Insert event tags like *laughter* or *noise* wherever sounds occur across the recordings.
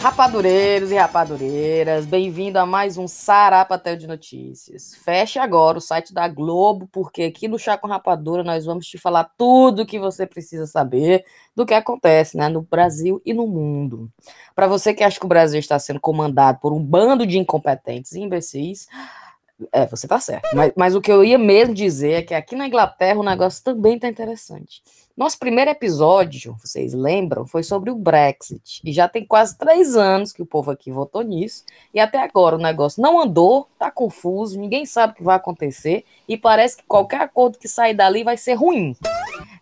Rapadureiros e rapadureiras, bem-vindo a mais um Sarapatel de Notícias. Feche agora o site da Globo, porque aqui no Chá com Rapadura nós vamos te falar tudo o que você precisa saber do que acontece né, no Brasil e no mundo. Para você que acha que o Brasil está sendo comandado por um bando de incompetentes e imbecis, é, você tá certo. Mas, mas o que eu ia mesmo dizer é que aqui na Inglaterra o negócio também tá interessante. Nosso primeiro episódio, vocês lembram, foi sobre o Brexit. E já tem quase três anos que o povo aqui votou nisso. E até agora o negócio não andou, tá confuso, ninguém sabe o que vai acontecer. E parece que qualquer acordo que sair dali vai ser ruim.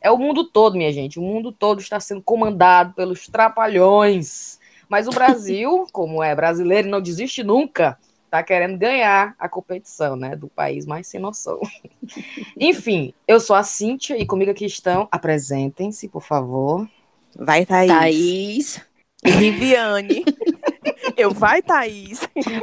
É o mundo todo, minha gente. O mundo todo está sendo comandado pelos trapalhões. Mas o Brasil, *laughs* como é brasileiro, não desiste nunca tá querendo ganhar a competição, né, do país mais sem noção. *laughs* Enfim, eu sou a Cíntia e comigo aqui estão, apresentem-se, por favor. Vai, Thaís. Thaís. Riviane. *laughs* eu vai, Thaís.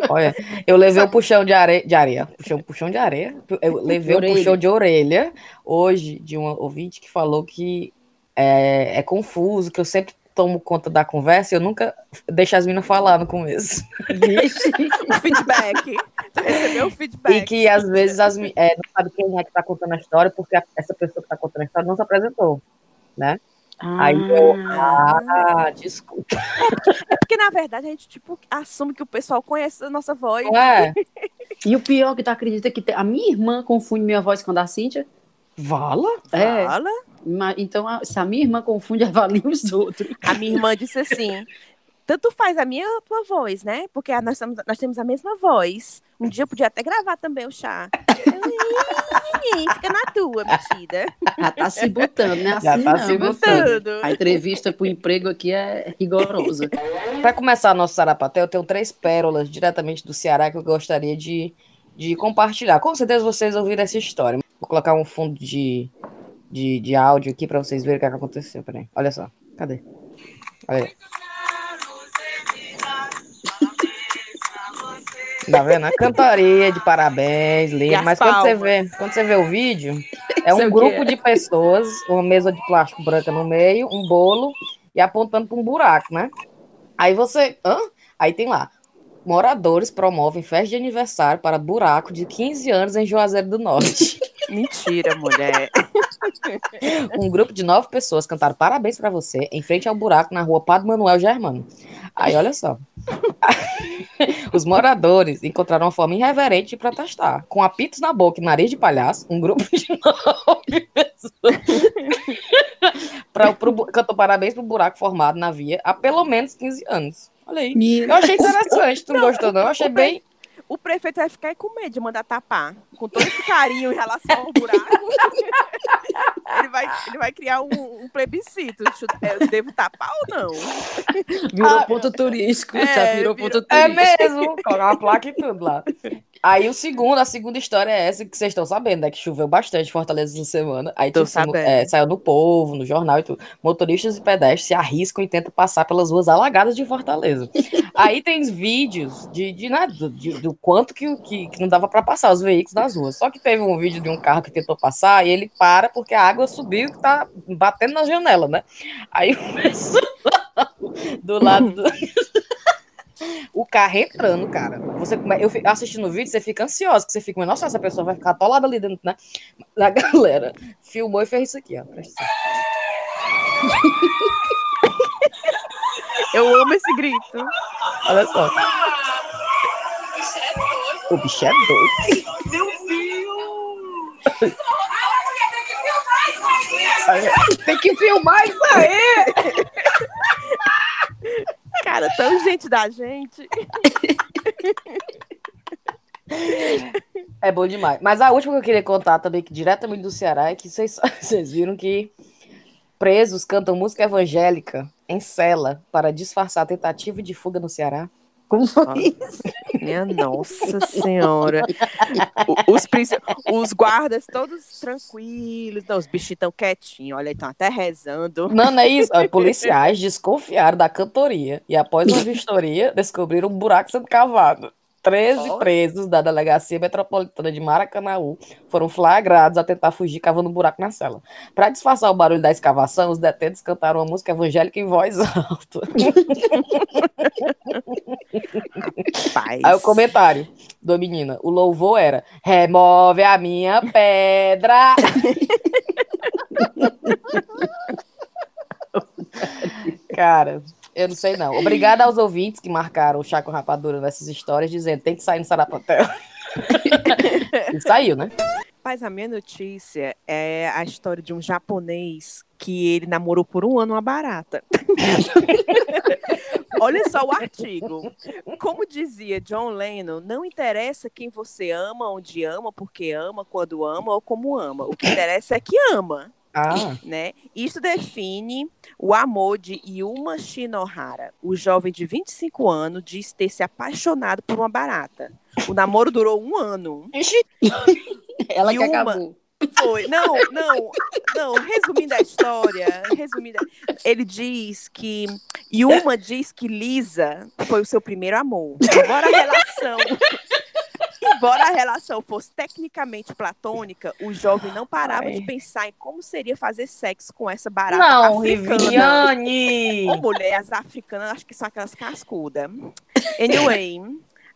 Olha, eu levei o um puxão de areia, de areia, puxão, puxão de areia, eu levei o um puxão de orelha hoje de um ouvinte que falou que é, é confuso, que eu sempre tomo conta da conversa, eu nunca deixo as meninas falar no começo. Vixe, o *laughs* feedback. recebeu o feedback. E que às vezes as, é, não sabe quem é que está contando a história, porque a, essa pessoa que está contando a história não se apresentou, né? Ah. Aí eu, ah, desculpa. É porque, na verdade, a gente, tipo, assume que o pessoal conhece a nossa voz. É. *laughs* e o pior que tu acredita que a minha irmã confunde minha voz com a da Cíntia? Vala? É. Vala? Então, se a minha irmã confunde, *laughs* avalia os outros. A minha irmã disse assim: tanto faz a minha ou a tua voz, né? Porque nós, somos, nós temos a mesma voz. Um dia eu podia até gravar também o chá. Fica na tua, metida. Já tá se botando, né? Assim Já tá não, se botando. A entrevista pro emprego aqui é rigorosa. Para começar nosso Sarapatel, eu tenho três pérolas diretamente do Ceará que eu gostaria de, de compartilhar. Com certeza vocês ouviram essa história. Vou colocar um fundo de, de, de áudio aqui para vocês verem o que, é que aconteceu. Peraí, olha só. Cadê? Olha aí. Tá vendo? A cantoria de parabéns, lindo. Mas quando você, vê, quando você vê o vídeo, é um grupo de pessoas, uma mesa de plástico branca no meio, um bolo e apontando para um buraco, né? Aí você. Hã? Aí tem lá. Moradores promovem festa de aniversário para buraco de 15 anos em Juazeiro do Norte. *laughs* Mentira, mulher. *laughs* um grupo de nove pessoas cantaram parabéns para você em frente ao buraco na rua Padre Manuel Germano. Aí, olha só. *laughs* Os moradores encontraram uma forma irreverente de protestar. Com apitos na boca e nariz de palhaço, um grupo de nove *laughs* pessoas pra, pro, cantou parabéns pro buraco formado na via há pelo menos 15 anos. Olha aí. Eu achei interessante. Tu não, gostou, não? Eu achei bem o prefeito vai ficar com medo de mandar tapar. Com todo esse carinho em relação ao buraco, *laughs* ele, vai, ele vai criar um, um plebiscito. Eu devo tapar ou não? Virou ah, ponto turístico. É, já virou, virou ponto turístico. É mesmo. Colocar uma placa e tudo lá. Aí o segundo, a segunda história é essa que vocês estão sabendo, né? Que choveu bastante em Fortaleza essa semana. Aí tipo, é, saiu no povo, no jornal e tudo. Motoristas e pedestres se arriscam e tentam passar pelas ruas alagadas de Fortaleza. *laughs* Aí tem vídeos de, de, né, do, de, do quanto que, que, que não dava para passar os veículos nas ruas. Só que teve um vídeo de um carro que tentou passar e ele para porque a água subiu e tá batendo na janela, né? Aí o *laughs* pessoal do lado do *laughs* *laughs* o carro entrando, cara. Você, eu assistindo o vídeo, você fica ansioso, que você fica, nossa, essa pessoa vai ficar atolada ali dentro, né? A galera filmou e fez isso aqui, ó. Presta *laughs* Eu amo esse grito. Olha só. O bicho é doido. Meu Deus! Tem que filmar isso aí! *laughs* Cara, tão gente da gente. É bom demais. Mas a última que eu queria contar também, que diretamente do Ceará, é que vocês, *laughs* viram que presos cantam música evangélica em cela para disfarçar a tentativa de fuga no Ceará. Como foi isso? Minha nossa senhora. Os, os guardas todos tranquilos, não, os bichos estão quietinhos, olha, estão até rezando. Não, não é isso. Policiais desconfiaram da cantoria e após uma vistoria descobriram um buraco sendo cavado. 13 Ó. presos da Delegacia Metropolitana de Maracanaú foram flagrados a tentar fugir cavando um buraco na cela. Para disfarçar o barulho da escavação, os detentos cantaram uma música evangélica em voz alta. Paz. Aí o comentário da menina, o louvor era: remove a minha pedra. *laughs* Cara, eu não sei não. Obrigada aos ouvintes que marcaram o Chaco Rapadura nessas histórias, dizendo tem que sair no Sarapatel. *laughs* e saiu, né? Mas a minha notícia é a história de um japonês que ele namorou por um ano uma barata. *laughs* Olha só o artigo. Como dizia John Lennon, não interessa quem você ama, onde ama, porque ama, quando ama ou como ama. O que interessa é que ama. Ah, *laughs* né? Isso define o amor de Yuma Shinohara. O jovem de 25 anos diz ter se apaixonado por uma barata. O namoro durou um ano. *laughs* Ela E que uma- acabou. Foi. Não, não, não. Resumindo a história, resumindo, ele diz que Yuma diz que Lisa foi o seu primeiro amor. Embora a relação, embora a relação fosse tecnicamente platônica, o jovem não parava Ai. de pensar em como seria fazer sexo com essa barata não, africana. Riviane! Ô, mulher, as africanas, acho que são aquelas cascudas. Anyway,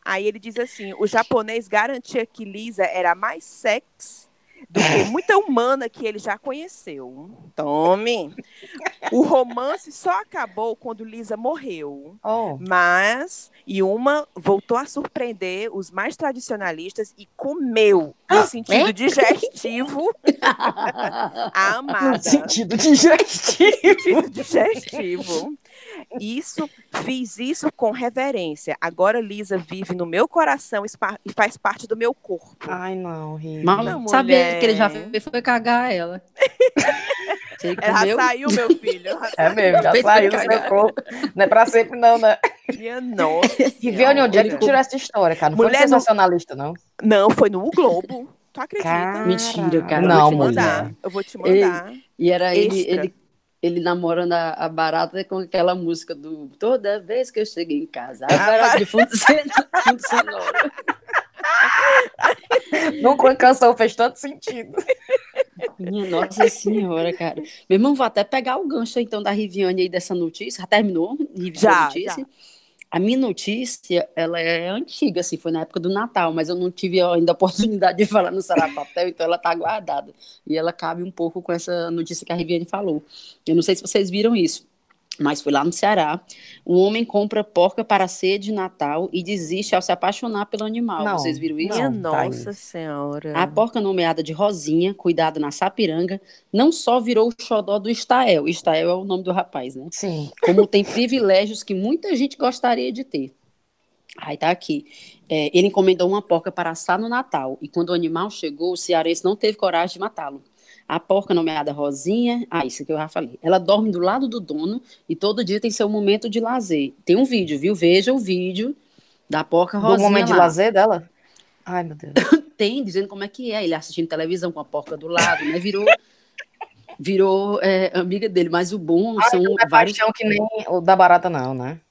aí ele diz assim: o japonês garantia que Lisa era mais sex do que muita humana que ele já conheceu. Tome! O romance só acabou quando Lisa morreu. Oh, Mas Yuma voltou a surpreender os mais tradicionalistas e comeu, no sentido digestivo, *laughs* a amada. no sentido digestivo. sentido digestivo. Isso, fiz isso com reverência. Agora Lisa vive no meu coração e e faz parte do meu corpo. Ai, não. Mal Não, *laughs* saber que ele já mulher. fez foi cagar ela. *laughs* Ela comeu? saiu, meu filho. É saiu. mesmo, já saiu do seu corpo. Não é pra sempre, não, né? Minha nossa. *laughs* Riviane, onde é que tirou essa história, cara? Não foi Mulher, não- sensacionalista, não? Não, foi no Globo. Tu acredita? Cara, Mentira, cara. Eu Não, vou te mulher. mandar. Eu vou te mandar. E era ele, Extra. ele, ele namorando a, a barata com aquela música do Toda vez que eu chego em casa, a barata de fundo, sonoro. *laughs* Nunca uma canção fez tanto sentido. Minha nossa senhora, cara. Meu irmão, vou até pegar o gancho então da Riviane aí dessa notícia. Já terminou? Riviane, Já, a notícia? já. A minha notícia, ela é antiga, assim, foi na época do Natal, mas eu não tive ainda a *laughs* oportunidade de falar no Sarapatel, então ela tá guardada. E ela cabe um pouco com essa notícia que a Riviane falou. Eu não sei se vocês viram isso, mas foi lá no Ceará. Um homem compra porca para a ceia de Natal e desiste ao se apaixonar pelo animal. Não, Vocês viram isso? Minha Não, nossa senhora. A porca nomeada de Rosinha, cuidada na Sapiranga, não só virou o xodó do Estael, Estael é o nome do rapaz, né? Sim. Como tem privilégios que muita gente gostaria de ter. Aí tá aqui. É, ele encomendou uma porca para assar no Natal, e quando o animal chegou, o cearense não teve coragem de matá-lo. A porca nomeada Rosinha, ah, isso que eu já falei. Ela dorme do lado do dono e todo dia tem seu momento de lazer. Tem um vídeo, viu? Veja o vídeo da porca Do Rosinha momento de lá lazer dela? Ai, meu Deus. *coughs* tem, dizendo como é que é. Ele assistindo televisão com a porca do lado, né? Virou, virou é, amiga dele. Mas o bom são Não é vários. paixão que nem o da barata, não, né?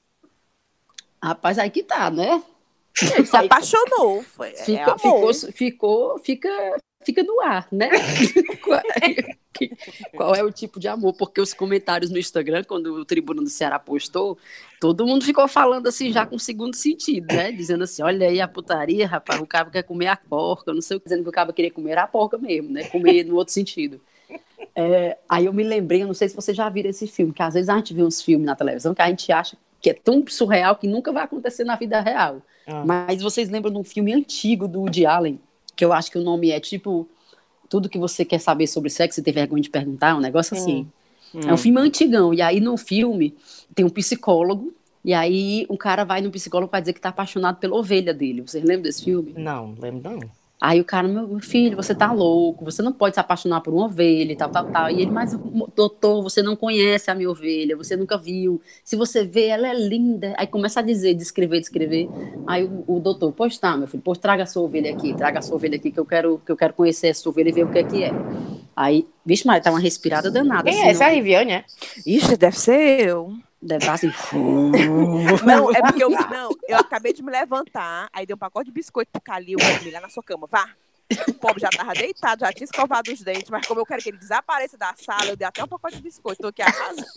Rapaz, aí que tá, né? Ele se apaixonou. Foi, é Fica, amor. ficou, ficou, fica, fica no ar, né? *laughs* qual, qual é o tipo de amor? Porque os comentários no Instagram, quando o Tribuna do Ceará postou, todo mundo ficou falando assim, já com segundo sentido, né? Dizendo assim: olha aí a putaria, rapaz, o cara quer comer a porca, não sei o que, dizendo que o cara queria comer a porca mesmo, né? Comer no outro sentido. É, aí eu me lembrei, eu não sei se vocês já viram esse filme, que às vezes a gente vê uns filmes na televisão que a gente acha que é tão surreal que nunca vai acontecer na vida real. Ah. Mas vocês lembram de um filme antigo do Woody Allen, que eu acho que o nome é tipo Tudo que você quer saber sobre sexo e tem vergonha de perguntar, um negócio assim. É um filme antigão. E aí no filme tem um psicólogo, e aí um cara vai no psicólogo para dizer que tá apaixonado pela ovelha dele. Vocês lembram desse filme? Não, lembro não. Aí o cara, meu filho, você tá louco, você não pode se apaixonar por uma ovelha e tal, tal, tal. E ele, mas doutor, você não conhece a minha ovelha, você nunca viu. Se você vê, ela é linda. Aí começa a dizer, descrever, descrever. Aí o, o doutor, pois tá, meu filho, pois traga a sua ovelha aqui, traga a sua ovelha aqui que eu quero, que eu quero conhecer essa ovelha e ver o que é que é. Aí, vixe, Maria, tá uma respirada danada. Quem assim, é? Essa é a Riviane, é? Ixi, deve ser eu. Deve estar assim. *laughs* Não, é porque eu, não, eu acabei de me levantar, aí dei um pacote de biscoito pro Calil, lá na sua cama, vá. O pobre já tava deitado, já tinha escovado os dentes, mas como eu quero que ele desapareça da sala, eu dei até um pacote de biscoito, tô aqui arrasando.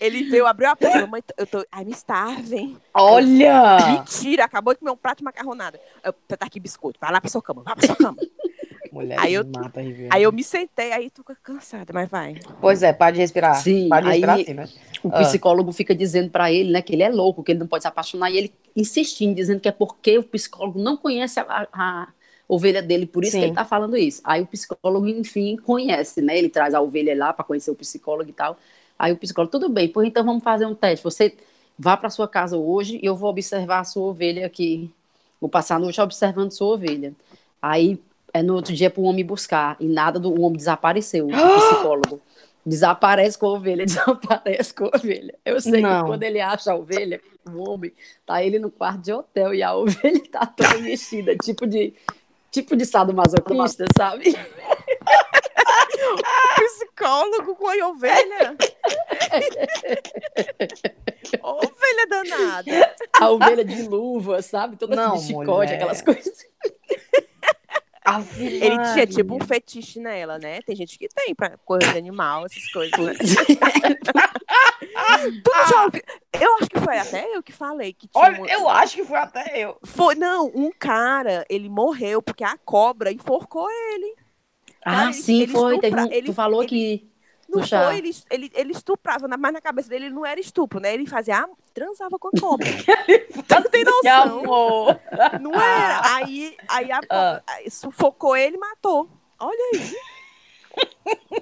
Ele veio, abriu a porta, mamãe, eu tô, I'm starving. Olha! Mentira, acabou de comer um prato de macarronada. Eu, tá aqui biscoito, vai lá pra sua cama, vai pra sua cama. Mulher Aí eu- mata. Aí eu me sentei, aí tô cansada, mas vai. Pois é, para de respirar. Sim, para de respirar aí- assim, né? O Ah. psicólogo fica dizendo pra ele, né, que ele é louco, que ele não pode se apaixonar, e ele insistindo, dizendo que é porque o psicólogo não conhece a, a- a ovelha dele, por isso Sim. que ele tá falando isso. Aí o psicólogo, enfim, conhece, né? Ele traz a ovelha lá para conhecer o psicólogo e tal. Aí o psicólogo, tudo bem, pois então vamos fazer um teste. Você vá para sua casa hoje e eu vou observar a sua ovelha aqui. Vou passar a noite observando sua ovelha. Aí é no outro dia para o homem buscar e nada do o homem desapareceu, o *gasps* psicólogo. Desaparece com a ovelha, *laughs* desaparece com a ovelha. Eu sei Não. que quando ele acha a ovelha, o homem, tá ele no quarto de hotel e a *laughs* ovelha tá toda vestida, tipo de tipo de sadomasoquista, sabe? *laughs* Psicólogo com a ovelha? ovelha danada. A ovelha de luva, sabe? Toda Não, assim de chicote, mulher. aquelas coisas. Ave Ele tinha tipo um fetiche nela, né? Tem gente que tem pra coisa de animal, essas coisas. Né? Tu já ouviu? Eu acho que foi até eu que falei que tinha Olha, uma- eu acho que foi até eu. Foi, não, um cara, ele morreu porque a cobra enforcou ele. Ah, sim, ele foi. Teve um- estupra- ele- tu falou ele- que Não No chá. foi, ele, ele, ele estuprava, mas na cabeça dele não era estupro, né? Ele fazia, ah, transava com a cobra. *laughs* Tu não tem noção. amor! Não era. Aí, aí a Ah. cobra aí sufocou ele e matou. Olha aí.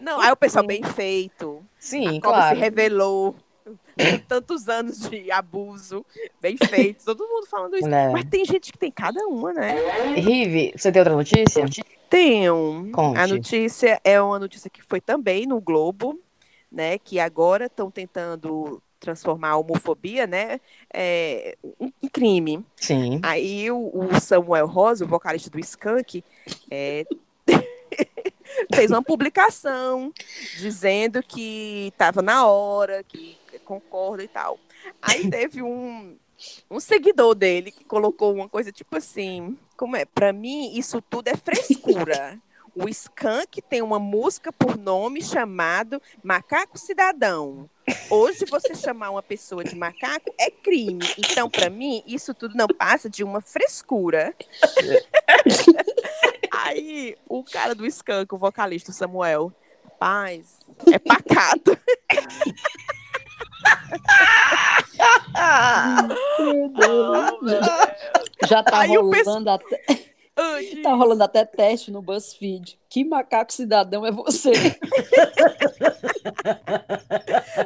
Não, aí o pessoal bem feito. Sim, a cobra claro. se revelou. Tantos anos de abuso. Bem feito. Todo mundo falando isso. Mulher. Mas tem gente que tem cada uma, né? Rive, você tem outra notícia? Tenho. Conte. A notícia é uma notícia que foi também no Globo, né? Que agora estão tentando transformar a homofobia, né? É, em crime. Sim. Aí o, o Samuel Rosa, o vocalista do Skank, é, *laughs* fez uma publicação dizendo que estava na hora, que concorda e tal. Aí teve um, um seguidor dele que colocou uma coisa tipo assim, como é? Para mim isso tudo é frescura. *laughs* O Skank tem uma música por nome chamado Macaco Cidadão. Hoje você chamar uma pessoa de macaco é crime. Então, para mim, isso tudo não passa de uma frescura. *laughs* Aí, o cara do Skank, o vocalista Samuel, rapaz, é pacato. *laughs* já tá Aí rolando até. Ai, Tá rolando até teste no BuzzFeed. Que macaco cidadão é você?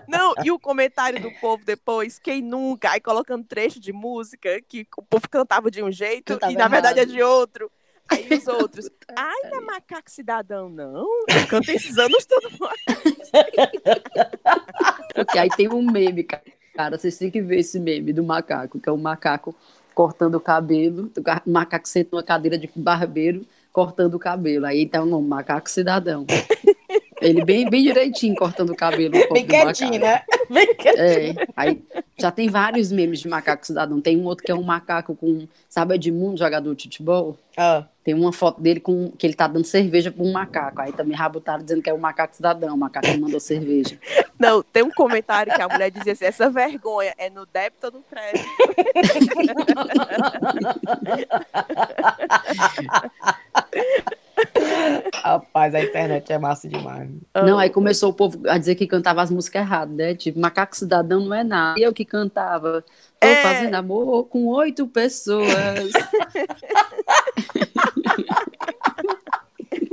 Não, e o comentário do povo depois, quem nunca, aí colocando trecho de música que o povo cantava de um jeito Cantava e na verdade é errado. de outro. Aí os outros, *laughs* ai, não é macaco cidadão, não. Canto esses anos todo *laughs* Porque aí tem um meme, ca- cara. Vocês têm que ver esse meme do macaco, que é um macaco cortando o cabelo. O ca- macaco senta numa cadeira de barbeiro cortando o cabelo. Aí tá o nome, macaco cidadão. Ele bem, bem direitinho cortando o cabelo. o Bem quietinho, né? *laughs* Bem quietinho. É, aí já tem vários memes de macaco cidadão. Tem um outro que é um macaco com, sabe, Edmundo, jogador de futebol? Ah, Tem uma foto dele com que ele tá dando cerveja pra um macaco. Aí também rabutaram dizendo que é o macaco cidadão, o macaco que mandou cerveja. Não, tem um comentário que a mulher dizia assim: essa vergonha é no débito ou no crédito? *laughs* rapaz, a internet é massa demais. Não, aí começou o povo a dizer que cantava as músicas erradas, né? Tipo, macaco cidadão não é nada. Eu que cantava. Tô É. fazendo amor com oito pessoas. *laughs*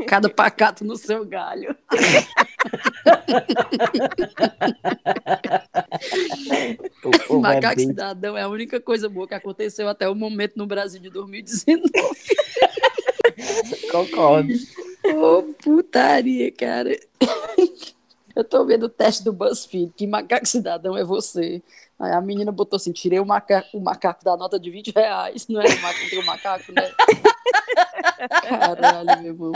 Cada pacato no seu galho. O é Macaco bem- cidadão é a única coisa boa que aconteceu até o momento no Brasil de 2019. *laughs* Concordo. Ô, putaria, cara. Eu tô vendo o teste do BuzzFeed, que macaco cidadão é você. Aí a menina botou assim, tirei o macaco, o macaco da nota de 20 reais. Não é o macaco, tem o macaco, né? Caralho, meu irmão.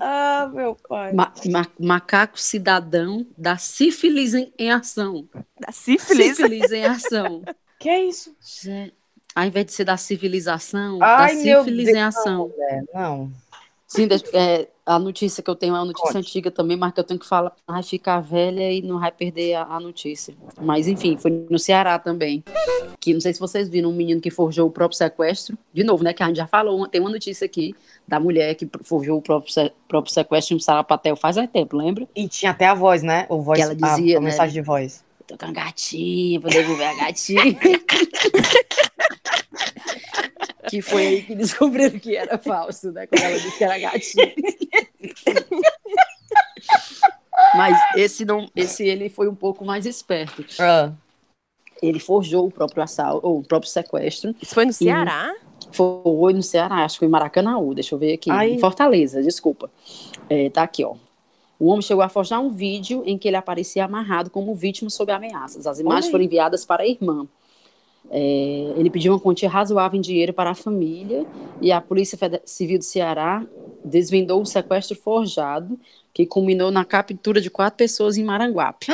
ah, meu pai. Ma ma macaco cidadão da sífilis em, em ação. Da sífilis? Sífilis em ação. Que é isso? Gente, ao invés de ser da civilização, Ai, da meu sífilis Deus, em ação. É, não. Sim, é, a notícia que eu tenho é uma notícia Conte. antiga também, mas que eu tenho que falar, vai ficar velha e não vai perder a, a notícia. Mas enfim, foi no Ceará também. Que não sei se vocês viram um menino que forjou o próprio sequestro. De novo, né? Que a gente já falou, tem uma notícia aqui da mulher que forjou o próprio, se- próprio sequestro em um sarapatel faz mais tempo, lembra? E tinha até a voz, né? O voz, Que ela dizia, a, a né? mensagem de voz. Tô com a gatinha, vou devolver a gatinha. *laughs* que foi aí que descobriram que era falso, né? Quando ela disse que era gatinha. Mas esse não, esse ele foi um pouco mais esperto. Ah, Ele forjou o próprio assalto, ou o próprio sequestro. Isso foi no Ceará? Foi no Ceará, acho que foi em Maracanãú, deixa eu ver aqui. Ai. Em Fortaleza, desculpa. É, tá aqui, ó. O homem chegou a forjar um vídeo em que ele aparecia amarrado como vítima sob ameaças. As imagens aí. foram enviadas para a irmã. É, ele pediu uma quantia razoável em dinheiro para a família e a Polícia Civil do Ceará desvendou o sequestro forjado, que culminou na captura de quatro pessoas em Maranguape.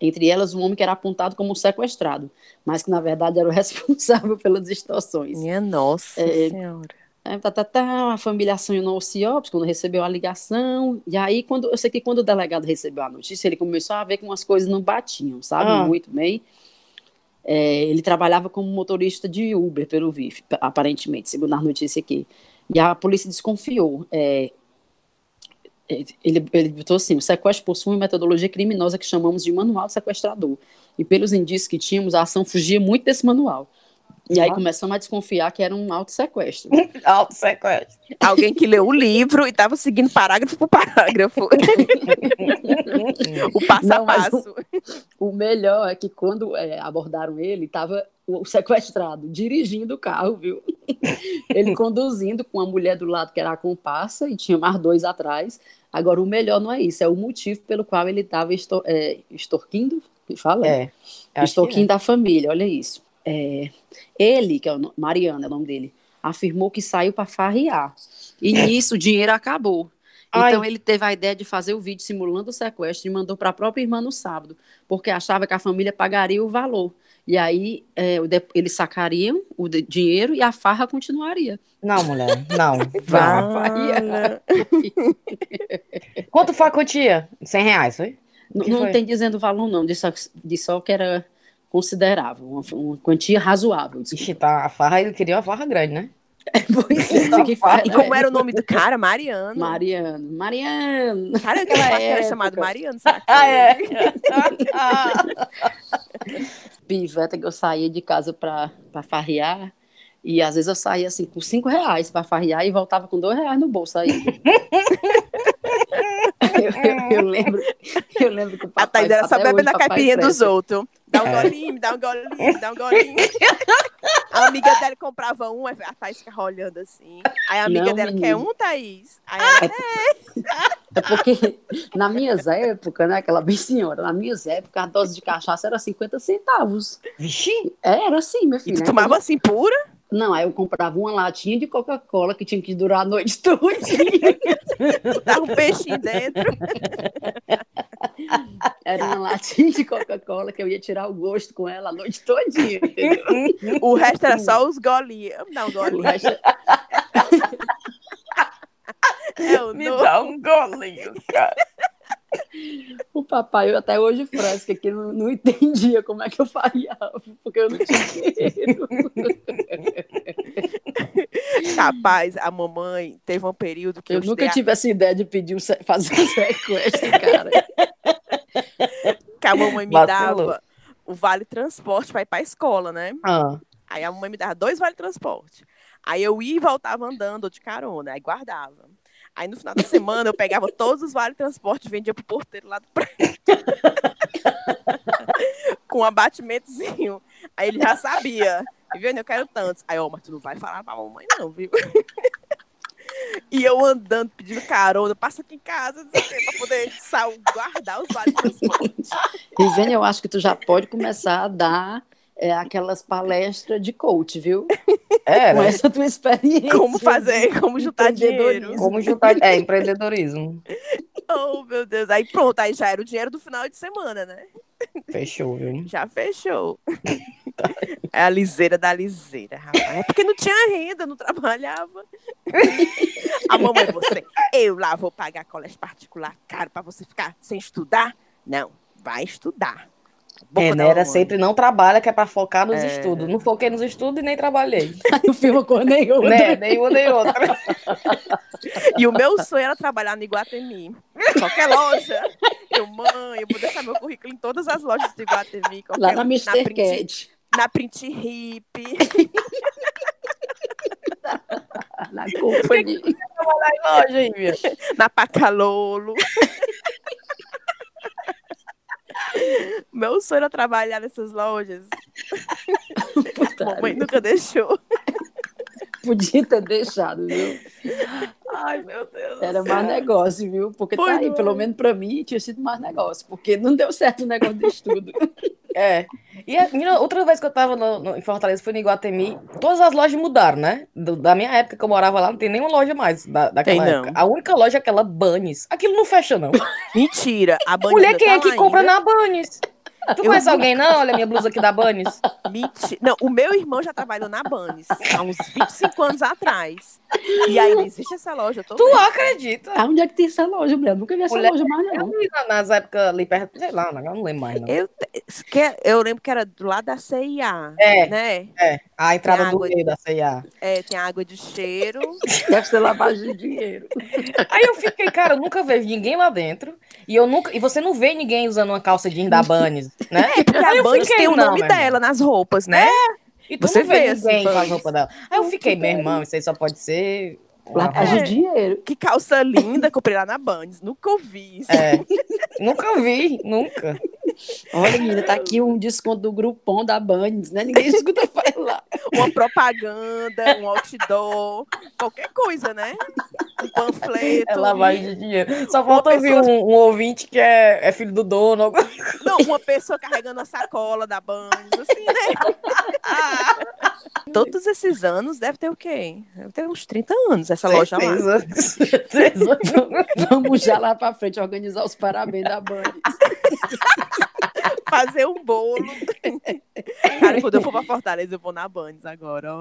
Entre elas, um homem que era apontado como sequestrado, mas que na verdade era o *laughs* responsável pelas extorsões. Minha nossa É, senhora. É, tá, tá, tá, a família acionou o CIOPS quando recebeu a ligação. E aí, quando, eu sei que quando o delegado recebeu a notícia, ele começou a ver que umas coisas não batiam, sabe? Ah. Muito bem. É, ele trabalhava como motorista de Uber, pelo VIF, aparentemente, segundo a notícia aqui. E a polícia desconfiou. É, ele, ele botou assim: o sequestro possui uma metodologia criminosa que chamamos de manual do sequestrador. E pelos indícios que tínhamos, a ação fugia muito desse manual. E aí começamos a desconfiar que era um auto-sequestro. *laughs* Auto sequestro. Alguém que leu o livro e estava seguindo parágrafo por parágrafo. *laughs* o passo Não, a passo. O melhor é que quando é, abordaram ele, estava o sequestrado dirigindo o carro, viu? *laughs* Ele conduzindo com a mulher do lado que era a comparsa e tinha mais dois atrás. Agora, o melhor não é isso, é o motivo pelo qual ele estava extor é, extorquindo, fala? É. acho extorquindo que a família, olha isso. É, ele, que é o Mariana, é o nome dele, afirmou que saiu para farrear. E nisso o dinheiro acabou. Ai. Então ele teve a ideia de fazer o vídeo simulando o sequestro e mandou para a própria irmã no sábado, porque achava que a família pagaria o valor. E aí é, eles sacariam o dinheiro e a farra continuaria. é. Não, mulher, não. *laughs* Vá. Quanto foi a quantia? 100 reais, foi? Não, não foi? tem dizendo o valor, não, disse só, disse só que era considerável, uma, uma quantia razoável. desculpa. Ixi, tá, a farra, ele queria uma farra grande, né? *laughs* Pois é, que fala. E como era o nome do cara? Mariano. Mariano. Mariano. Cara, aquela era *laughs* época. chamado Mariano, sabe? *laughs* Ah, é? Piveta que eu saía de casa pra, pra farrear. E às vezes eu saía assim com cinco reais pra farrear e voltava com dois reais no bolso aí. *laughs* eu, eu- eu lembro, eu lembro que o A papai, Thaís era só até bebendo hoje, a papai caipirinha dos outros. Dá um É. golinho, dá um golinho, dá um golinho. *laughs* A amiga dela comprava um, a Thaís ficava olhando assim. Aí a amiga Não, dela quer um, Thaís. Aí ela, *laughs* É porque nas minhas épocas, né, aquela bem senhora, nas minhas épocas a dose de cachaça era 50 centavos. Vixe, Era assim, minha e filha. tu né? tomava assim pura? Não, aí eu comprava uma latinha de Coca-Cola que tinha que durar a noite *laughs* toda. Dava um peixinho dentro. Era uma latinha de Coca-Cola que eu ia tirar o gosto com ela a noite todinha, entendeu? O resto era só os golinhos. Dá um O resto, É o me novo. dá um golinho, cara. O papai, eu até hoje fresca, que não, não entendia como é que eu faria, porque eu não tinha dinheiro. Rapaz, a mamãe teve um período que eu, Eu nunca estudei a- tive essa ideia de pedir um fazer um sequestro, cara. que a mamãe me Vacilou. dava o vale transporte para ir para a escola, né? Ah, Aí a mamãe me dava dois vale transporte. Aí eu ia e voltava andando de carona, aí guardava. Aí no final da semana eu pegava todos os vale transporte e vendia pro porteiro lá do prédio. *laughs* Com um abatimentozinho. Aí ele já sabia. Viu? Eu quero tantos. Aí, ó, mas tu não vai falar pra mamãe, não, viu? *laughs* E eu andando, pedindo carona, passa aqui em casa, quê, pra poder guardar os vale transporte. Rivene, eu acho que tu já pode começar a dar é, aquelas palestras de coach, viu? *laughs* Era. Com essa tua experiência. Como fazer, como juntar dinheiro. Como juntar. É, empreendedorismo. *laughs* Oh, meu Deus. Aí pronto, aí já era o dinheiro do final de semana, né? Fechou, viu? Já fechou. *laughs* É a liseira da liseira, rapaz. É porque não tinha renda, não trabalhava. A *laughs* mamãe, você, eu lá vou pagar colégio particular caro pra você ficar sem estudar? Não, vai estudar. Boca É, né? Era sempre não trabalha, que é pra focar nos É. estudos. Não foquei nos estudos e nem trabalhei. *laughs* Não filma com nenhum. né? Nenhuma nem outra. *laughs* E o meu sonho era trabalhar no Iguatemi. Qualquer loja. Eu, mãe, eu vou deixar meu currículo em todas as lojas do Iguatemi. Qualquer, Lá na Mr. print, Cat. Na Print Hip. *laughs* Na minha. na Pacalolo. *laughs* Meu sonho era trabalhar nessas lojas. *laughs* Mamãe nunca deixou. Podia ter deixado, viu? Ai, meu Deus. do Era mais negócio, viu? Porque Pois tá aí, pelo é. menos pra mim, tinha sido mais negócio. Porque não deu certo o negócio de estudo. É. E a, outra vez que eu tava no- no- em Fortaleza, fui no Iguatemi, todas as lojas mudaram, né? Do- da minha época que eu morava lá, não tem nenhuma loja mais da, daquela Tem, época. A única loja é aquela Bunnies. Aquilo não fecha, não. *laughs* Mentira. A Bunnies Mulher, ainda quem tá é que lá compra ainda? na Bunnies? Tu Eu conhece vi. alguém, não? Olha a minha blusa aqui da Bunnies. Mentira. Não, o meu irmão já trabalhou na Bunnies há uns 25 anos atrás. E ainda existe essa loja. Eu tô Tu vendo. acredita? Ah, onde é que tem essa loja, mulher? Nunca vi essa Mulher- loja mais, Eu não. vi na- nas épocas ali perto, sei lá, eu não lembro mais, não. Eu, eu lembro que era do lado da CIA. É. Né? É, a entrada do meio da C&A. É, tem água de cheiro. *laughs* Deve ser lavagem de dinheiro. Aí eu fiquei, cara, eu nunca vejo ninguém lá dentro. E eu nunca. E você não vê ninguém usando uma calça jeans da Bunnies, né? *laughs* É, porque a fiquei, tem o não, nome irmão. dela nas roupas, né? E tu Você não vê, assim, ninguém com a roupa dela. Aí eu fiquei, meu irmão, isso aí só pode ser. Lavagem É. de dinheiro. Que calça linda, comprei lá na Bunnies. Nunca ouvi isso. É. Nunca vi, nunca. Olha, menina, tá aqui um desconto do Groupon da Bunnies, né? Ninguém escuta falar. Uma propaganda, um outdoor, qualquer coisa, né? Um panfleto. É lavagem de dinheiro. Só falta Uma ouvir pessoa- um, um ouvinte que é, é filho do dono. alguma- Não, uma pessoa carregando a sacola da Bunnies, assim, né? *laughs* Todos esses anos deve ter o quê? Deve ter uns 30 anos essa loja lá. *laughs* Vamos já lá pra frente organizar os parabéns da Bunnies. *laughs* *laughs* Fazer um bolo. *laughs* Cara, quando eu for pra Fortaleza, eu vou na Bunnies agora, ó.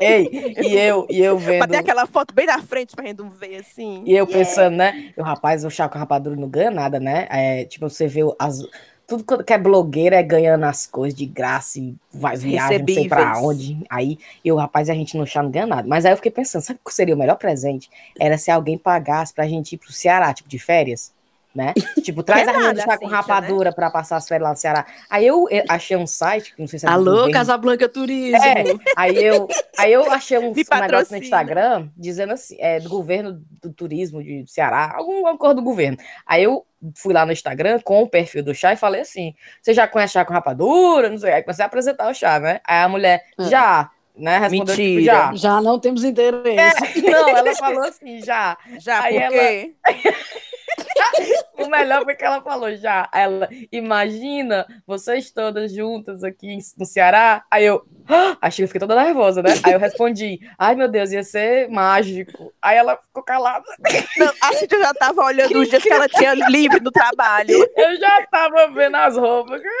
Ei, e eu, e eu vendo. Pra ter aquela foto bem na frente pra gente não ver assim. E eu pensando, né? O rapaz, o Chaco Rapadura não ganha nada, né? É, tipo, você vê as, tudo que é blogueira é ganhando as coisas de graça e vai viajar, não sei pra onde. Aí, e o rapaz, a gente no chá não ganha nada. Mas aí eu fiquei pensando, sabe o que seria o melhor presente? Era se alguém pagasse pra gente ir pro Ceará, tipo, de férias. Né? Tipo, *laughs* traz a menina do nada, chá com Cíntia, rapadura pra passar as férias lá no Ceará. Aí eu achei um site, não sei se é Alô, Casablanca Turismo. é, aí eu, aí eu achei um, *laughs* um negócio no. Instagram dizendo assim, é, do governo do turismo de Ceará, alguma coisa do governo. Aí eu fui lá no Instagram com o perfil do chá e falei assim: você já conhece chá com rapadura? Não sei. Aí comecei a apresentar o chá, né? Aí a mulher, Ah. já, né? Respondeu tipo, Mentira. já. Já não temos interesse. Não, ela falou assim, já. *laughs* Já, Aí por ela- quê? *laughs* O melhor foi que ela falou já. Ela, imagina vocês todas juntas aqui no Ceará. Aí eu, "Ah!" achei que eu fiquei toda nervosa, né? Aí eu respondi, ai meu Deus, ia ser mágico. Aí ela ficou calada. Não, a Cíntia já tava olhando os dias que ela tinha livre no trabalho. Eu já tava vendo as roupas. *laughs*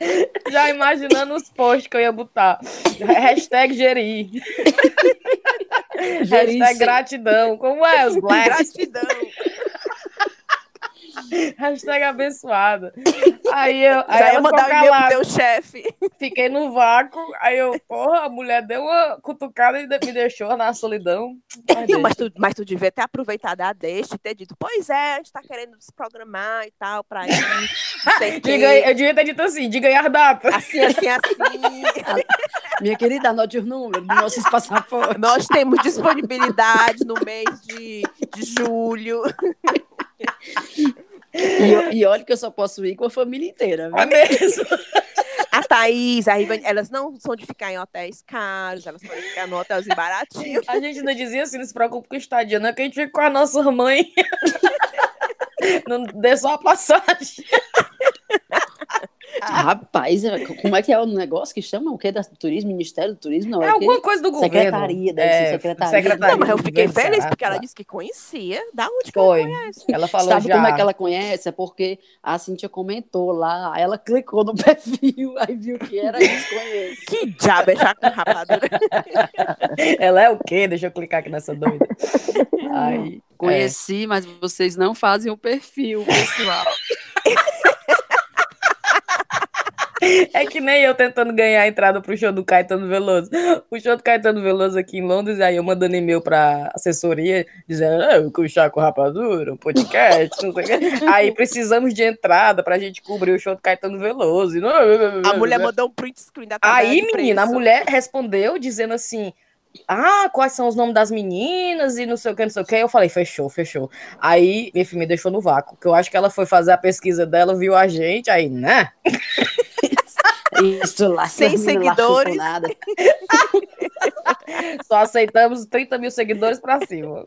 *laughs* Já imaginando os posts que eu ia botar. Hashtag gerir. Hashtag gratidão. Como é? Os *laughs* blacks. Gratidão. *laughs* Hashtag abençoada. Aí eu aí Já ia mandar um e-mail pro teu chefe. Fiquei no vácuo. Aí eu, porra, a mulher deu uma cutucada e de- me deixou na solidão. Mas mas, tu, mas tu devia ter aproveitado a deixa e ter dito, pois é, a gente tá querendo se programar e tal, pra ir. *laughs* Diga eu devia ter dito assim, diga aí as datas. Assim, assim, assim. *laughs* Minha querida, anote os números dos nossos passaportes. Nós temos disponibilidade no mês de, de julho. E, e olha que eu só posso ir com a família inteira. É Viu? mesmo. *laughs* A Thaís, a Rivane, elas não são de ficar em hotéis caros, elas podem ficar no hotelzinho baratinho. A gente ainda dizia assim, não se preocupe com o estadia, não, que a gente fica com a nossa mãe. *laughs* Não dê só a passagem. *laughs* Rapaz, é, como é que é o negócio que chama? O que da turismo? Ministério do Turismo? Não, É é alguma aquele- coisa do governo. Secretaria, deve ser É, secretaria. secretaria. Não, mas eu fiquei feliz porque ela disse que conhecia. Da onde que Foi. ela conhece? Ela falou Sabe já. como é que ela conhece? É porque a Cintia comentou lá, ela clicou no *laughs* perfil, aí viu que era isso, conhece. Que diabo é já com rapadura? *laughs* Ela é o quê? Deixa eu clicar aqui nessa doida. Aí, Conheci, mas vocês não fazem o perfil, pessoal. É que nem eu tentando ganhar a entrada pro show do Caetano Veloso. O show do Caetano Veloso aqui em Londres, aí eu mandando e-mail pra assessoria, dizendo, ah, eu o Chaco Rapadura, um podcast, não sei o quê. Aí precisamos de entrada pra gente cobrir o show do Caetano Veloso. E não- A mulher mandou um print screen da Aí, menina, a mulher respondeu dizendo assim: Ah, quais são os nomes das meninas e não sei o que, não sei o que. Eu falei, fechou, fechou. Aí, minha filha me deixou no vácuo, que eu acho que ela foi fazer a pesquisa dela, viu a gente, aí, né? *laughs* Isso lá, Sem lá seguidores. chuponada. *laughs* Só aceitamos 30 mil seguidores pra cima.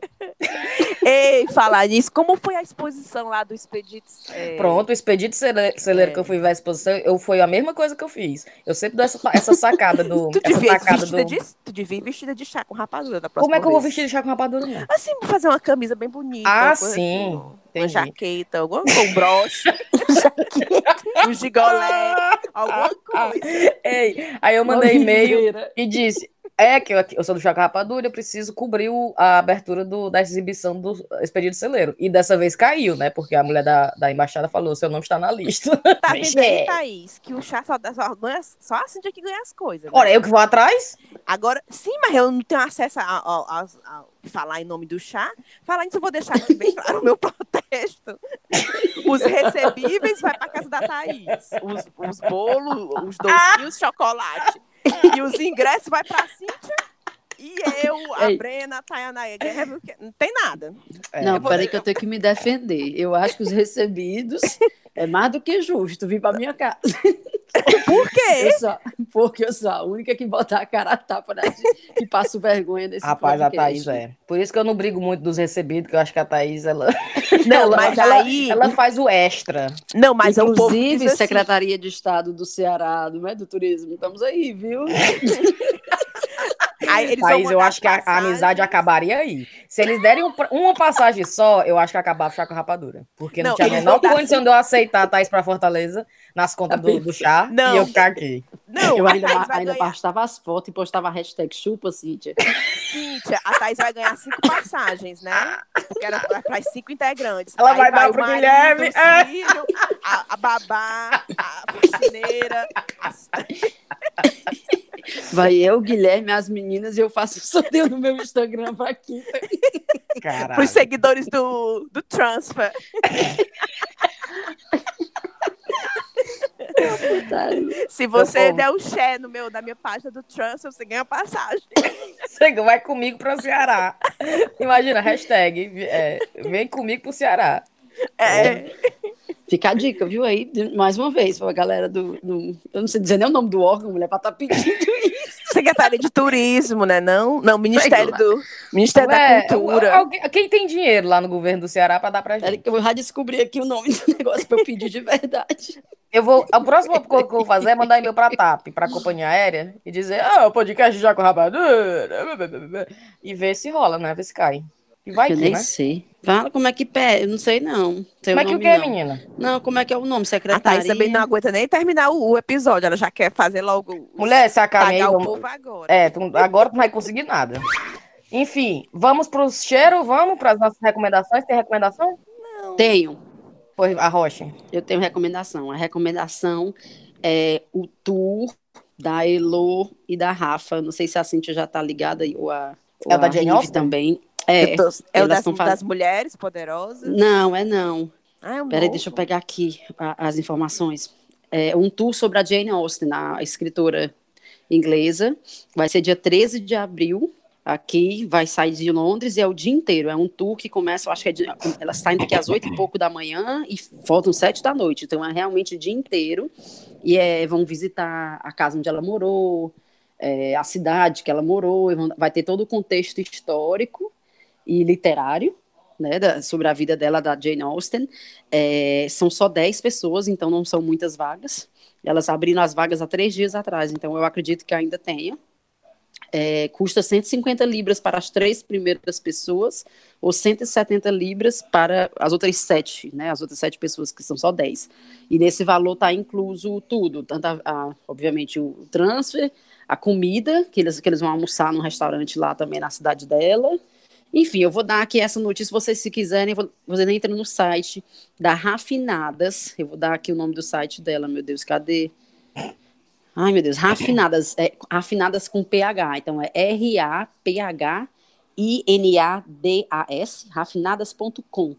Ei, falar nisso, como foi a exposição lá do Expedito? é, Pronto, o expedito cele- celeiro É. que eu fui ver a exposição, eu, foi a mesma coisa que eu fiz. Eu sempre dou essa, essa sacada do. *laughs* Tu devia, sacada vestida do... de, tu devia ir vestida de chá com rapadura da próxima Como é que eu vou vestir de chá com rapadura? Assim, fazer uma camisa bem bonita. Ah, sim, assim, Uma entendi. jaqueta, alguma coisa, um broche, *laughs* um gigolé, alguma coisa. Ei, aí eu mandei e-mail e disse: É que eu, eu sou do Chaco Rapadura, eu preciso cobrir o- a abertura do- da exibição do Expedito Celeiro. E dessa vez caiu, né? Porque a mulher da, da embaixada falou: seu nome está na lista. *laughs* Tá vendo aí, é. Thaís? Que o chá só, só, ganha, só a Cintia que ganha as coisas. né? Ora, eu que vou atrás? Agora, sim, mas eu não tenho acesso a, a- a- a falar em nome do chá. Falar isso, eu vou deixar aqui bem claro o meu *laughs* protesto. Os recebíveis vai para casa da Thaís. Os, os bolos, os docinhos, chocolate. E os ingressos vai para Cíntia. E eu, a Ei. Brena, a Tayana Guerra, porque não tem nada. É, Não, peraí que eu tenho que me defender. Eu acho que os recebidos é mais do que justo vir para minha casa. Por quê? Eu porque eu sou a única que bota a cara a tapa né? que passo vergonha nesse Rapaz, a podcast. Thaís é. Por isso que eu não brigo muito dos recebidos, que eu acho que a Thaís, ela. *laughs* Não, ela, mas ela, aí. ela faz o extra. Não, mas é um Inclusive, assim, Secretaria de Estado do Ceará, do, né, do Turismo, estamos aí, viu? *laughs* Aí eles vão Thaís, eu acho que a, a passagens. amizade acabaria aí. Se eles derem um- uma passagem só, eu acho que acabava o chá com rapadura. Porque não, Não, tinha a menor dar condição de eu aceitar a Thaís pra Fortaleza nas contas do, do chá Não. e eu ficar aqui. Não, eu a ainda, vai ainda postava as fotos e postava a hashtag chupa, Cíntia. Cíntia, a Thaís vai ganhar cinco passagens, né? Porque era para as cinco integrantes. Ela Aí vai dar o pro marido, Guilherme, o é. filho, a, a babá, a faxineira. as- Vai eu, Guilherme, as meninas, e eu faço sorteio *laughs* no meu Instagram pra aqui. Para os seguidores do, do Transfer. Se você der o share no meu, da minha página do Transfer, você ganha passagem. Você vai comigo pro Ceará. Imagina, hashtag, é, vem comigo pro Ceará. É. Fica a dica, viu aí? Mais uma vez, pra galera do, do- Eu não sei dizer nem o nome do órgão, mulher, pra estar pedindo isso. Secretaria de Turismo, né? Não, não Ministério do Ministério É, da Cultura. alguém- quem tem dinheiro lá no governo do Ceará pra dar pra gente? eu já descobri aqui o nome do negócio pra eu pedir de verdade. Eu vou, a próxima coisa que eu vou fazer é mandar e-mail pra TAP, pra companhia aérea, e dizer, ah, o podcast já com rapadura, e ver se rola, né? Ver se cai. E vai eu que, nem né? sei. Fala como é que pede. Eu não sei, não. Como é que o que é, não. menina? Não, como é que é o nome? A Secretaria. Thaís também não aguenta nem terminar o, o episódio. Ela já quer fazer logo. Mulher, se acalme aí. pagar o vamos- povo agora. É, tu- agora tu não vai conseguir nada. Enfim, vamos pros cheiros, vamos pras nossas recomendações. Tem recomendação? Tenho. Pois, a Rocha. Eu tenho recomendação. A recomendação é o tour da Elo e da Rafa. Não sei se a Cintia já tá ligada ou a, ou É o da a Jane Austen? também. É. Tô- é o das, faz- das mulheres poderosas. Não, é não. Ah, é um Peraí, deixa eu pegar aqui a- as informações. É um tour sobre a Jane Austen, a escritora inglesa. Vai ser dia 13 de abril. Aqui vai sair de Londres e é o dia inteiro. É um tour que começa, eu acho que é de, elas saem daqui às oito e pouco da manhã e voltam sete da noite. Então é realmente o dia inteiro. E é, vão visitar a casa onde ela morou, é, a cidade que ela morou. vai ter todo o contexto histórico e literário né, da, sobre a vida dela, da Jane Austen. É, são só 10 pessoas, então não são muitas vagas. Elas abriram as vagas há três dias atrás, então eu acredito que ainda tenha. É, custa 150 libras para as três primeiras pessoas, ou 170 libras para as outras sete, né? As outras sete pessoas, que são só 10. E nesse valor está incluso tudo, tanto, a, a, obviamente, o transfer, a comida, que eles, que eles vão almoçar num restaurante lá também na cidade dela. Enfim, eu vou dar aqui essa notícia, vocês se quiserem, vocês entram no site da Rafinadas, eu vou dar aqui o nome do site dela, meu Deus, cadê? Ai, meu Deus, Rafinadas, é, Rafinadas com PH, então é R-A-P-H-I-N-A-D-A-S, rafinadas.com.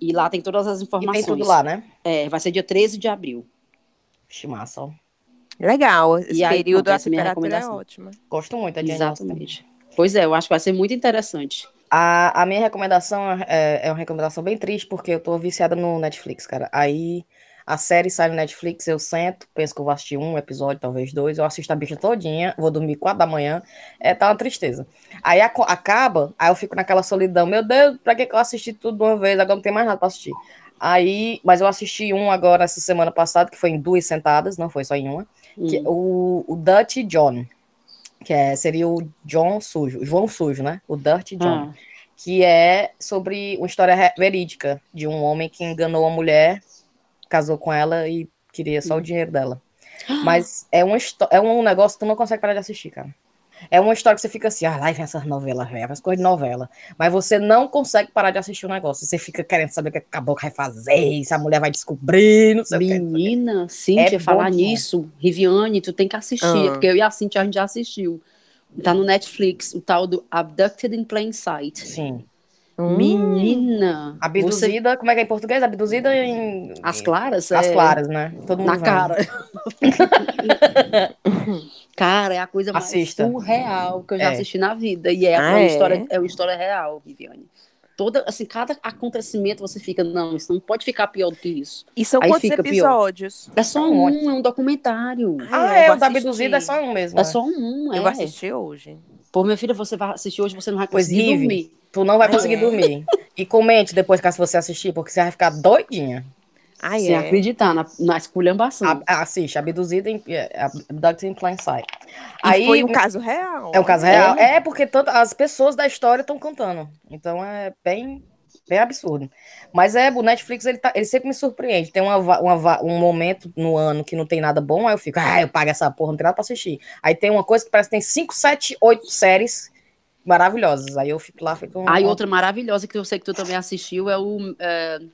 E lá tem todas as informações. E tem tudo lá, né? É, vai ser dia 13 de abril. Vixe, massa, ó. Legal, esse aí, período pronto, a temperatura é ótima. Gosto muito, a Jane Exatamente. Pois é, eu acho que vai ser muito interessante. A, a minha recomendação é, é uma recomendação bem triste, porque eu tô viciada no Netflix, cara. Aí a série sai no Netflix, eu sento, penso que eu vou assistir um episódio, talvez dois, eu assisto a bicha todinha, vou dormir quatro da manhã, é, tá uma tristeza. Aí a, acaba, aí eu fico naquela solidão, meu Deus, pra que, que eu assisti tudo de uma vez, agora não tem mais nada pra assistir. Aí, mas eu assisti um agora essa semana passada, que foi em duas sentadas, não foi só em uma, hum. que, o, o Dutch John, que é, seria o John Sujo, João Sujo, né? O Dirty John. Ah. Que é sobre uma história verídica de um homem que enganou uma mulher casou com ela e queria só o dinheiro dela. Mas é um, é um negócio que tu não consegue parar de assistir, cara. É uma história que você fica assim, ah, lá vem essas novelas velhas, as coisas de novela. Mas você não consegue parar de assistir o negócio. Você fica querendo saber o que acabou que vai fazer, se a mulher vai descobrir, não sei Menina, o que. Cíntia, é falar nisso, Riviane, tu tem que assistir, uhum. porque eu e a Cíntia a gente já assistiu. Tá no Netflix, o tal do Abducted in Plain Sight. Sim. Hum. Menina. Abduzida, você... como é que é em português? Abduzida em. As claras? As é... claras, né? Todo mundo Na cara. *laughs* *laughs* cara, é a coisa mais Assista. surreal que eu já é. assisti na vida. E é, ah, uma, é? História, é uma história real, Viviane. Toda, assim, cada acontecimento você fica, não, isso não pode ficar pior do que isso. E são Aí quantos episódios? Pior. É só um, é um documentário. Ah, é, o da Abduzida é só um mesmo. É, é. só um, é. Eu vou assistir hoje. Pô, minha filha, você vai assistir hoje, você não vai conseguir pois, dormir. Tu não vai conseguir é. dormir. E comente depois que você assistir, porque você vai ficar doidinha. Ah, Sem é. acreditar na, na esculhambação. Assiste, abduzida em, é, abducted in plain sight. Aí, foi um caso real. É um caso real. É, é porque tanto, as pessoas da história estão contando. Então é bem, bem absurdo. Mas é, o Netflix, ele, tá, ele sempre me surpreende. Tem uma, uma, um momento no ano que não tem nada bom, aí eu fico, ah, eu pago essa porra, não tem nada pra assistir. Aí tem uma coisa que parece que tem 5, 7, 8 séries maravilhosas. Aí eu fico lá, fico. Um... Aí outra maravilhosa que eu sei que tu também assistiu é o uh,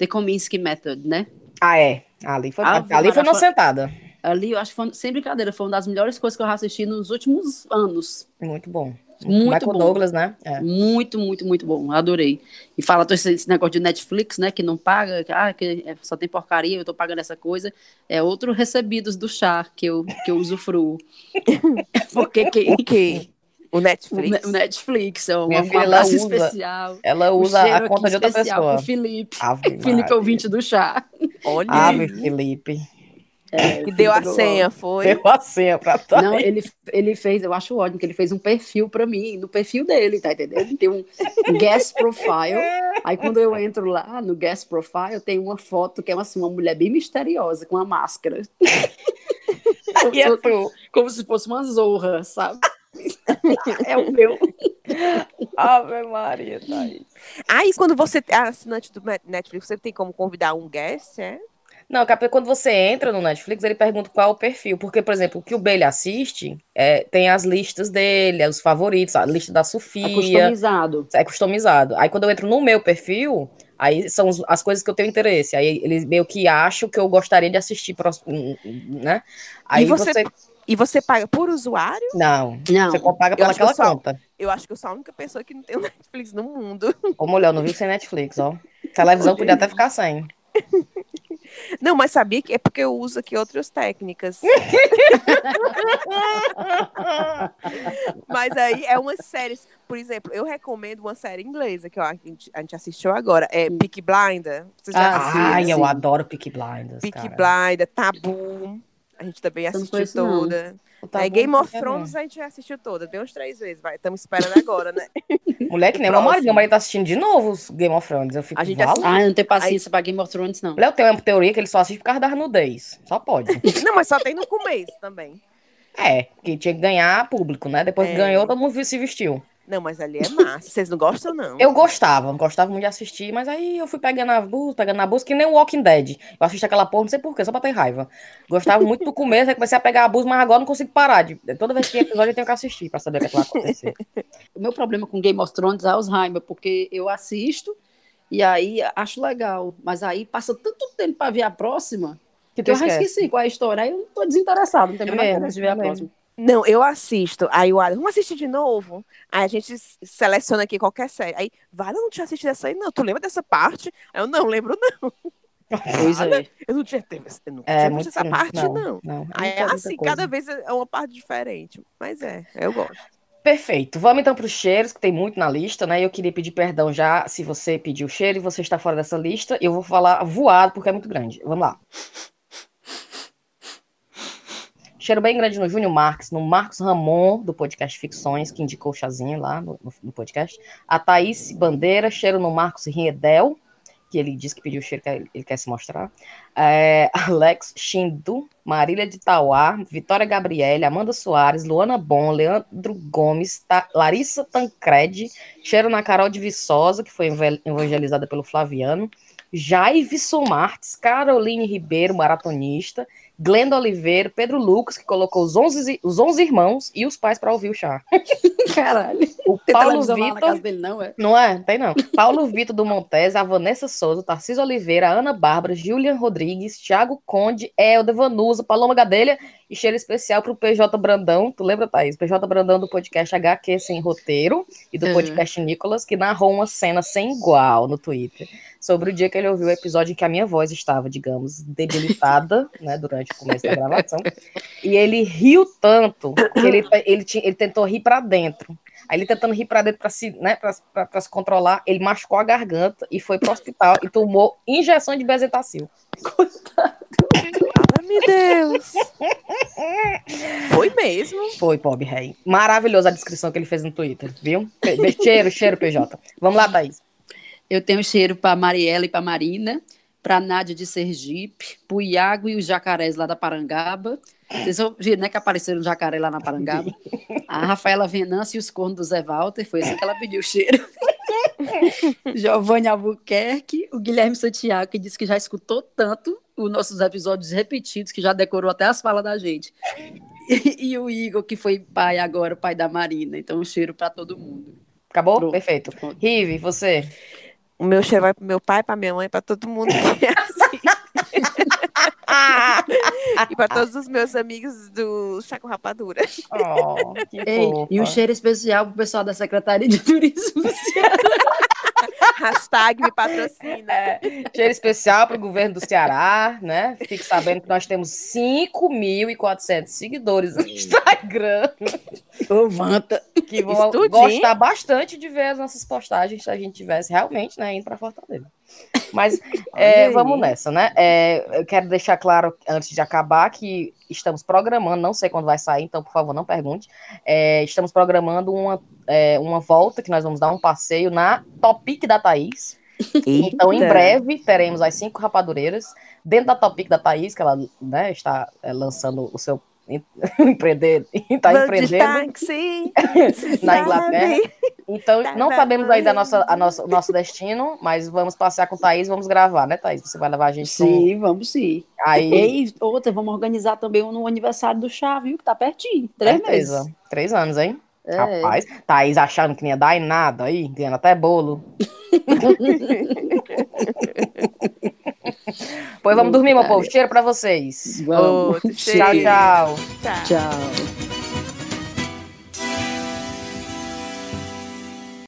The Kominsky Method, né? Ah, é. Ali foi, ah, ali foi uma sentada. Ali, eu acho que foi, sem brincadeira, foi uma das melhores coisas que eu assisti nos últimos anos. Muito bom. Muito Michael bom. Douglas, né? É. Muito, muito, muito bom. Adorei. E fala esse, esse negócio de Netflix, né? Que não paga, que, ah, que é, só tem porcaria, eu tô pagando essa coisa. É outro recebidos do chá que eu, que eu usufruo. *laughs* *laughs* Porque que, o quê? O Netflix. O Netflix, é uma, usa, especial. Ela usa a conta de outra pessoa. O Felipe. Ave *laughs* Felipe, ouvinte do chá. Olha Ave, Felipe. É, que deu a senha, foi? Deu a senha pra trás. Não, ele, ele fez, eu acho ótimo, que ele fez um perfil pra mim, no perfil dele, tá entendendo? Ele tem um guest profile. Aí quando eu entro lá no guest profile, tem uma foto que é assim, uma mulher bem misteriosa, com uma máscara. *laughs* como, se fosse, como se fosse uma zorra, sabe? É o meu. Ave Maria, tá aí. Quando você é assinante do Netflix, você tem como convidar um guest, é? Não, quando você entra no Netflix, ele pergunta qual é o perfil. Porque, por exemplo, o que o Bailey assiste é, tem as listas dele, os favoritos, a lista da Sofia. É customizado. É customizado. Aí quando eu entro no meu perfil, aí são as coisas que eu tenho interesse. Aí eles meio que acham que eu gostaria de assistir, né? Aí e você, você... E você paga por usuário? Não. Não. Você paga pelaquela conta. Eu acho que eu sou a única pessoa que não tem *laughs* Netflix no mundo. Ô, mulher, eu não vi sem Netflix, ó. Televisão podia até ficar sem. *laughs* Não, mas sabia que é porque eu uso aqui outras técnicas. *laughs* mas aí é uma série. Por exemplo, eu recomendo uma série inglesa que ó, a, gente, a gente assistiu agora. É Peaky Blinder. Você já ah, Ai, eu adoro Peaky Blinders. Peaky Blinder, Tabu. A gente também eu assistiu conheço, toda. Tabu é, Game of quer Thrones a gente já assistiu toda. Deu uns três vezes, vai. Estamos esperando agora, né? *laughs* Mulher que nem marido. próximo. Meu marido tá assistindo de novo os Game of Thrones. Eu fico A gente assiste- Ah, eu não tenho paciência pra Game of Thrones, não. Léo tem uma teoria que ele só assiste por causa da nudez. Só pode. *laughs* Não, mas só tem no começo também. é, que tinha que ganhar público, né? Depois que É. ganhou, todo mundo se vestiu. Não, mas ali é massa. Vocês não gostam, não? Eu gostava, gostava muito de assistir, mas aí eu fui pegando a busca, pegando a busca, que nem o Walking Dead. Eu assisti aquela porra, não sei porquê, só pra ter raiva. Gostava muito do começo, aí comecei a pegar a busca, mas agora não consigo parar. De, toda vez que tem episódio eu tenho que assistir pra saber o que, é que vai acontecer. *laughs* O meu problema com Game of Thrones é Alzheimer, porque eu assisto e aí acho legal, mas aí passa tanto tempo pra ver a próxima Que que eu já esqueci qual é a história. Aí eu tô desinteressado, não tenho É interesse de ver a é mesmo. próxima. Não, eu assisto. Aí o Adam, vamos assistir de novo? Aí a gente seleciona aqui qualquer série. Aí, vale, eu não tinha assistido essa aí, não. Tu lembra dessa parte? Aí eu não lembro, não. Pois é. Eu não tinha, teve- eu não É, tinha essa parte, não. não. não. Aí muita, é assim, coisa. cada vez é uma parte diferente. Mas é, eu gosto. Perfeito. Vamos então para os cheiros, que tem muito na lista, né? Eu queria pedir perdão já se você pediu cheiro e você está fora dessa lista. Eu vou falar voado porque é muito grande. Vamos lá. Cheiro bem grande no Júnior Marques, no Marcos Ramon, do podcast Ficções, que indicou o chazinho lá no, no- podcast. A Thaís Bandeira, cheiro no Marcos Riedel, que ele disse que pediu cheiro, que ele, quer se mostrar. É, Alex Shindu, Marília de Tauá, Vitória Gabriele, Amanda Soares, Luana Bom, Leandro Gomes, Ta- Larissa Tancredi, cheiro na Carol de Viçosa, que foi evangelizada pelo Flaviano, Jaivson Marques, Caroline Ribeiro, maratonista, Glenda Oliveira, Pedro Lucas, que colocou os 11, os 11 irmãos e os pais para ouvir o chá. *laughs* Caralho. O Tem Paulo Vitor, dele, não, é? não é? Tem não. Paulo Vitor do Montes, a Vanessa Souza, Tarcísio Oliveira, a Ana Bárbara, Julian Rodrigues, Thiago Conde, Helder Vanusa, Paloma Gadelha e cheiro especial pro PJ Brandão. Tu lembra, Thaís? PJ Brandão do podcast HQ Sem Roteiro e do Uhum. podcast Nicolas, que narrou uma cena sem igual no Twitter sobre o dia que ele ouviu o episódio em que a minha voz estava, digamos, debilitada, *laughs* né, durante o começo da gravação. E ele riu tanto que ele, ele, tinha- ele tentou rir pra dentro. Aí ele tentando rir pra dentro pra se, né, pra, pra- pra se controlar, ele machucou a garganta e foi pro hospital e tomou injeção de bezetacil. Ai, meu Deus. Foi mesmo. Foi, pobre rei. Maravilhosa a descrição que ele fez no Twitter, viu? Cheiro, cheiro, PJ. Vamos lá, Thaís. Eu tenho cheiro para Mariela e para Marina, para Nádia de Sergipe, para o Iago e os jacarés lá da Parangaba. Vocês viram, né, que apareceram jacaré lá na Parangaba? A Rafaela Venâncio e os cornos do Zé Walter, foi assim que ela pediu o cheiro. *laughs* Giovanni Albuquerque, o Guilherme Santiago, que disse que já escutou tanto os nossos episódios repetidos, que já decorou até as falas da gente. E, e o Igor, que foi pai agora, pai da Marina. Então, um cheiro para todo mundo. Acabou? Pronto. Perfeito. Rive, você. O meu cheiro vai pro meu pai, pra minha mãe, pra todo mundo que é assim. *laughs* e pra todos os meus amigos do Chá com Rapadura. Oh, que Ei, e um cheiro especial pro pessoal da Secretaria de Turismo do Ceará. *laughs* *laughs* Hashtag me patrocina. É, cheiro especial para o governo do Ceará, né? Fique sabendo que nós temos 5.400 seguidores no Instagram Ô, Vanta. que vão Estudinho. gostar bastante de ver as nossas postagens se a gente tivesse realmente né, indo para Fortaleza. Mas *laughs* é, vamos nessa, né? É, eu quero deixar claro, antes de acabar, que estamos programando, não sei quando vai sair, então, por favor, não pergunte. É, estamos programando uma, é, uma volta que nós vamos dar um passeio na Topic da Thaís. *laughs* Então, em breve, teremos as cinco rapadureiras dentro da Topic da Thaís, que ela né, está é, lançando o seu *laughs* empreender, está empreendendo táxi, *laughs* na Inglaterra. Então, Tá não sabemos ainda a nossa, a nossa, o nosso destino, mas vamos passear com Thaís, vamos gravar, né, Thaís? Você vai levar a gente Sim, vamos sim. Aí, E outra, vamos organizar também um no aniversário do chá, viu? Que tá pertinho. Três certeza. meses. Três anos, hein? É. Rapaz, Thaís achando que não ia dar em nada aí, ganhando até bolo. *laughs* pois vamos dormir, meu povo. Cheiro pra vocês. Vamos. Outro Tchau, tchau. Tchau. Tchau.